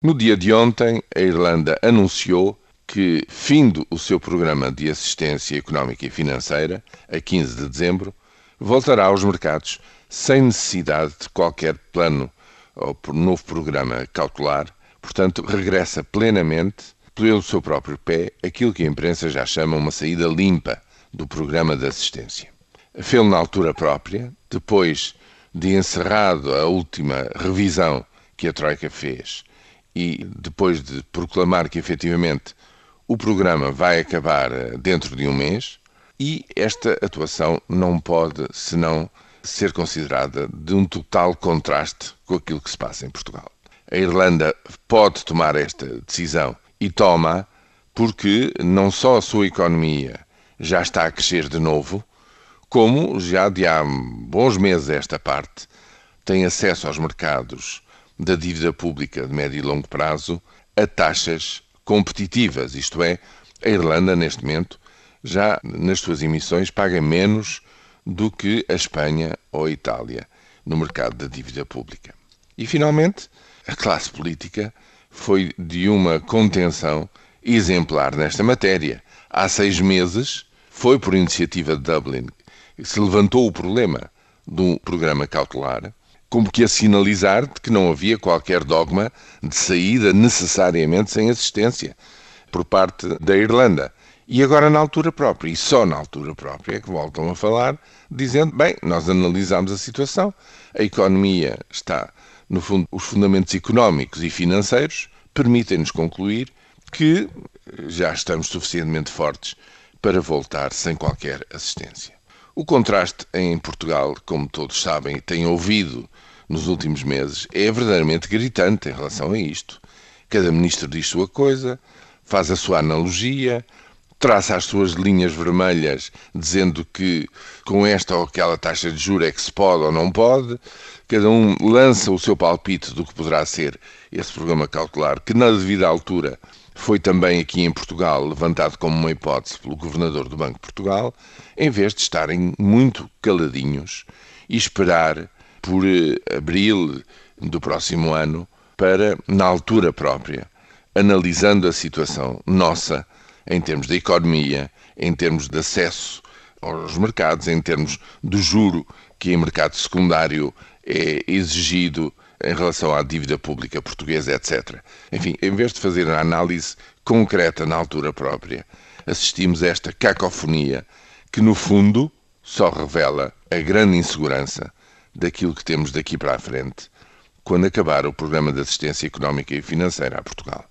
No dia de ontem, a Irlanda anunciou que, findo o seu programa de assistência económica e financeira, a 15 de dezembro, voltará aos mercados sem necessidade de qualquer plano ou novo programa cautelar, portanto, regressa plenamente, pelo seu próprio pé, aquilo que a imprensa já chama uma saída limpa do programa de assistência. Fê-lo na altura própria, depois de encerrado a última revisão que a Troika fez e depois de proclamar que efetivamente o programa vai acabar eh, dentro de um mês, e esta atuação não pode senão ser considerada de um total contraste com aquilo que se passa em Portugal. A Irlanda pode tomar esta decisão e toma porque não só a sua economia já está a crescer de novo, como já de há bons meses esta parte tem acesso aos mercados da dívida pública de médio e longo prazo a taxas competitivas, isto é, a Irlanda, neste momento, já nas suas emissões paga menos do que a Espanha ou a Itália no mercado da dívida pública. E, finalmente, a classe política foi de uma contenção exemplar nesta matéria. Há seis meses, foi por iniciativa de Dublin que se levantou o problema do programa cautelar como que a sinalizar de que não havia qualquer dogma de saída necessariamente sem assistência por parte da Irlanda. E agora, na altura própria, e só na altura própria, é que voltam a falar, dizendo: bem, nós analisamos a situação, a economia está, no fundo, os fundamentos económicos e financeiros permitem-nos concluir que já estamos suficientemente fortes para voltar sem qualquer assistência. O contraste em Portugal, como todos sabem e têm ouvido nos últimos meses, é verdadeiramente gritante em relação a isto. Cada ministro diz sua coisa, faz a sua analogia, traça as suas linhas vermelhas dizendo que com esta ou aquela taxa de juros é que se pode ou não pode. Cada um lança o seu palpite do que poderá ser esse programa cautelar, que na devida altura foi também aqui em Portugal levantado como uma hipótese pelo governador do Banco de Portugal, em vez de estarem muito caladinhos e esperar por eh, abril do próximo ano para, na altura própria, analisando a situação nossa em termos da economia, em termos de acesso aos mercados, em termos do juro que em mercado secundário é exigido em relação à dívida pública portuguesa, etc. Enfim, em vez de fazer a análise concreta na altura própria, assistimos a esta cacofonia que, no fundo, só revela a grande insegurança daquilo que temos daqui para a frente quando acabar o programa de assistência económica e financeira a Portugal.